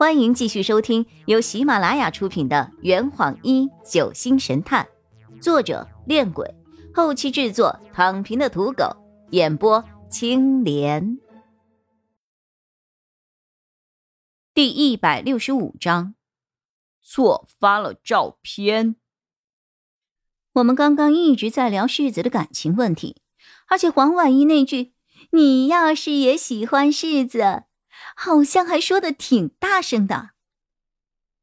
欢迎继续收听由喜马拉雅出品的《圆谎一九星神探》，作者：恋鬼，后期制作：躺平的土狗，演播：青莲。第一百六十五章，错发了照片。我们刚刚一直在聊世子的感情问题，而且黄婉一那句“你要是也喜欢世子”。好像还说的挺大声的。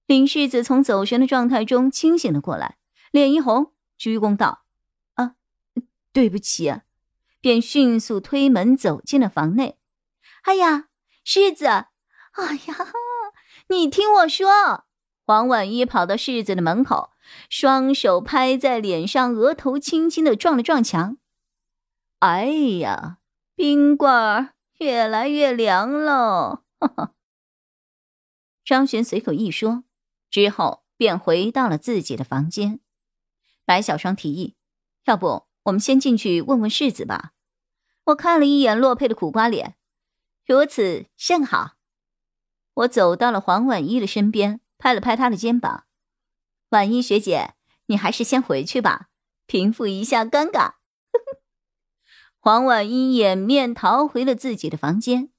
林世子从走神的状态中清醒了过来，脸一红，鞠躬道：“啊，对不起。”便迅速推门走进了房内。哎呀，世子！哎呀，你听我说！黄婉一跑到世子的门口，双手拍在脸上，额头轻轻的撞了撞墙。哎呀，冰棍儿！越来越凉喽！哈 哈张璇随口一说，之后便回到了自己的房间。白小双提议：“要不我们先进去问问世子吧？”我看了一眼洛佩的苦瓜脸，如此甚好。我走到了黄婉一的身边，拍了拍她的肩膀：“婉一学姐，你还是先回去吧，平复一下尴尬。”黄婉一掩面逃回了自己的房间，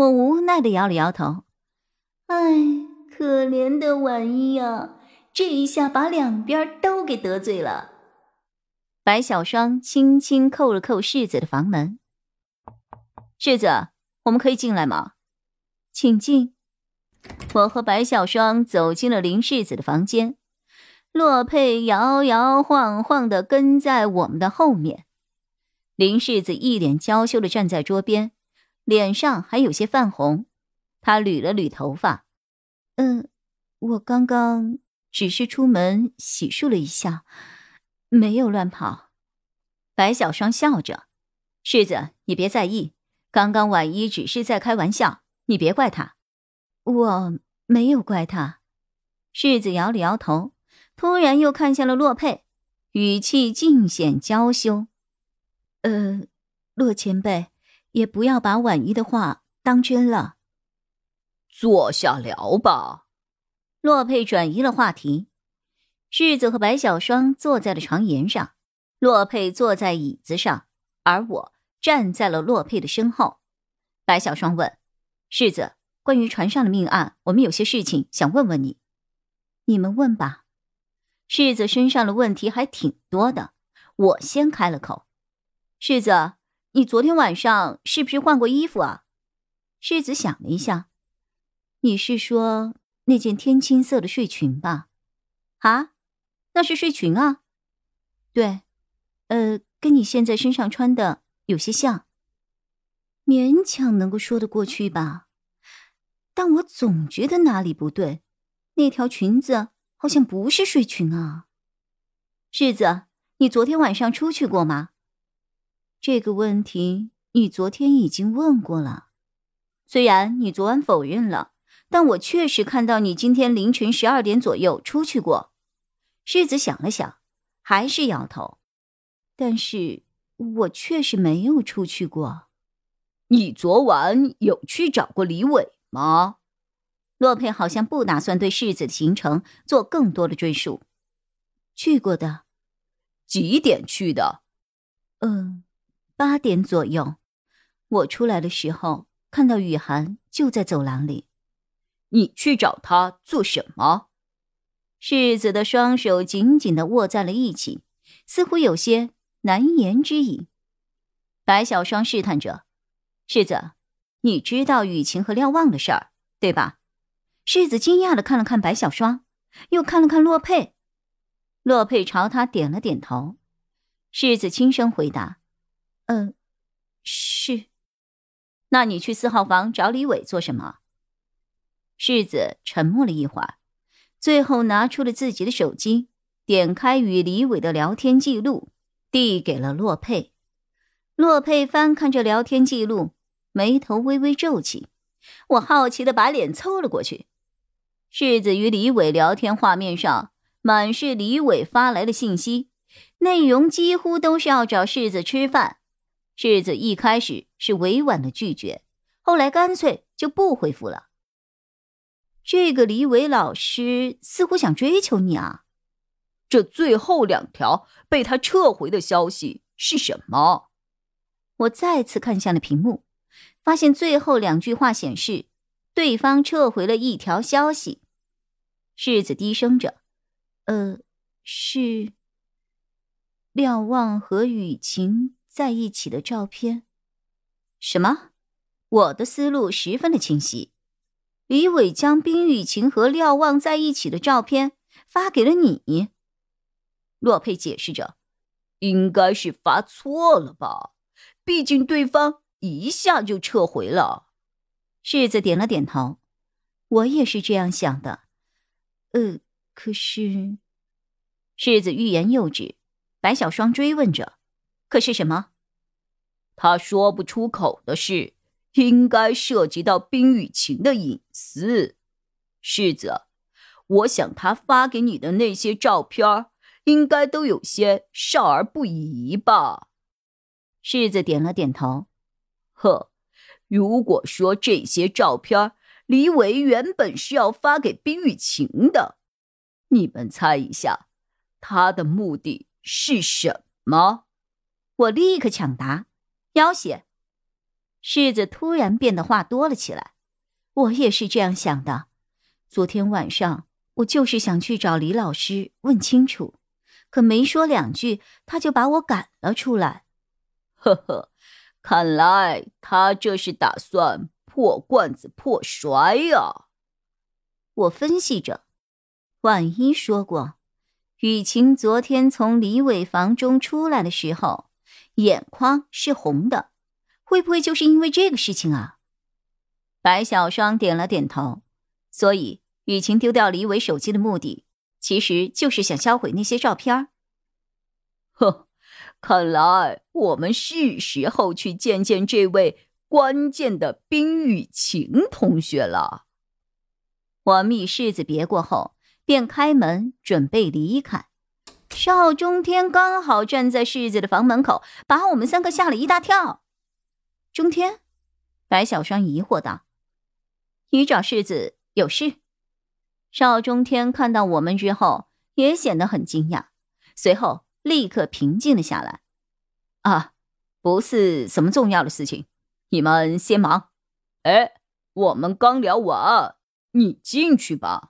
我无奈的摇了摇头。哎，可怜的婉一呀，这一下把两边都给得罪了。白小双轻轻扣了扣世子的房门：“世子，我们可以进来吗？”“请进。”我和白小双走进了林世子的房间，洛佩摇摇晃晃的跟在我们的后面。林世子一脸娇羞的站在桌边，脸上还有些泛红。他捋了捋头发，嗯，我刚刚只是出门洗漱了一下，没有乱跑。白小双笑着：“世子，你别在意，刚刚婉一只是在开玩笑，你别怪他。”我没有怪他。世子摇了摇头，突然又看向了洛佩，语气尽显娇羞。呃，洛前辈，也不要把婉一的话当真了。坐下聊吧。洛佩转移了话题。世子和白小双坐在了床沿上，洛佩坐在椅子上，而我站在了洛佩的身后。白小双问：“世子，关于船上的命案，我们有些事情想问问你。你们问吧。”世子身上的问题还挺多的，我先开了口。世子，你昨天晚上是不是换过衣服啊？世子想了一下，你是说那件天青色的睡裙吧？啊，那是睡裙啊。对，呃，跟你现在身上穿的有些像，勉强能够说得过去吧。但我总觉得哪里不对，那条裙子好像不是睡裙啊。世子，你昨天晚上出去过吗？这个问题你昨天已经问过了，虽然你昨晚否认了，但我确实看到你今天凌晨十二点左右出去过。世子想了想，还是摇头。但是我确实没有出去过。你昨晚有去找过李伟吗？洛佩好像不打算对世子的行程做更多的追述。去过的。几点去的？嗯。八点左右，我出来的时候看到雨涵就在走廊里。你去找他做什么？世子的双手紧紧的握在了一起，似乎有些难言之隐。白小双试探着：“世子，你知道雨晴和廖望的事儿，对吧？”世子惊讶的看了看白小双，又看了看洛佩。洛佩朝他点了点头。世子轻声回答。嗯，是。那你去四号房找李伟做什么？世子沉默了一会儿，最后拿出了自己的手机，点开与李伟的聊天记录，递给了洛佩。洛佩翻看着聊天记录，眉头微微皱起。我好奇的把脸凑了过去。世子与李伟聊天画面上满是李伟发来的信息，内容几乎都是要找世子吃饭。世子一开始是委婉的拒绝，后来干脆就不回复了。这个李伟老师似乎想追求你啊。这最后两条被他撤回的消息是什么？我再次看向了屏幕，发现最后两句话显示对方撤回了一条消息。世子低声着：“呃，是廖望和雨晴在一起的照片。”什么？我的思路十分的清晰。李伟将冰雨晴和廖望在一起的照片发给了你。洛佩解释着：“应该是发错了吧？毕竟对方一下就撤回了。”世子点了点头：“我也是这样想的。”呃，可是，世子欲言又止。白小双追问着：“可是什么？”他说不出口的事，应该涉及到冰雨晴的隐私。世子，我想他发给你的那些照片应该都有些少儿不宜吧？世子点了点头。呵，如果说这些照片李伟原本是要发给冰雨晴的，你们猜一下，他的目的是什么？我立刻抢答：要挟。世子突然变得话多了起来。我也是这样想的。昨天晚上我就是想去找李老师问清楚。可没说两句，他就把我赶了出来。呵呵，看来他这是打算破罐子破摔呀。我分析着，万一说过，雨晴昨天从李伟房中出来的时候，眼眶是红的，会不会就是因为这个事情啊？白小双点了点头。所以，雨晴丢掉李伟手机的目的。其实就是想销毁那些照片呵，看来我们是时候去见见这位关键的冰雨晴同学了。我密世子别过后，便开门准备离开。邵中天刚好站在世子的房门口，把我们三个吓了一大跳。中天，白小双疑惑道：“你找世子有事？”邵中天看到我们之后，也显得很惊讶，随后立刻平静了下来。啊，不是什么重要的事情，你们先忙。哎，我们刚聊完，你进去吧。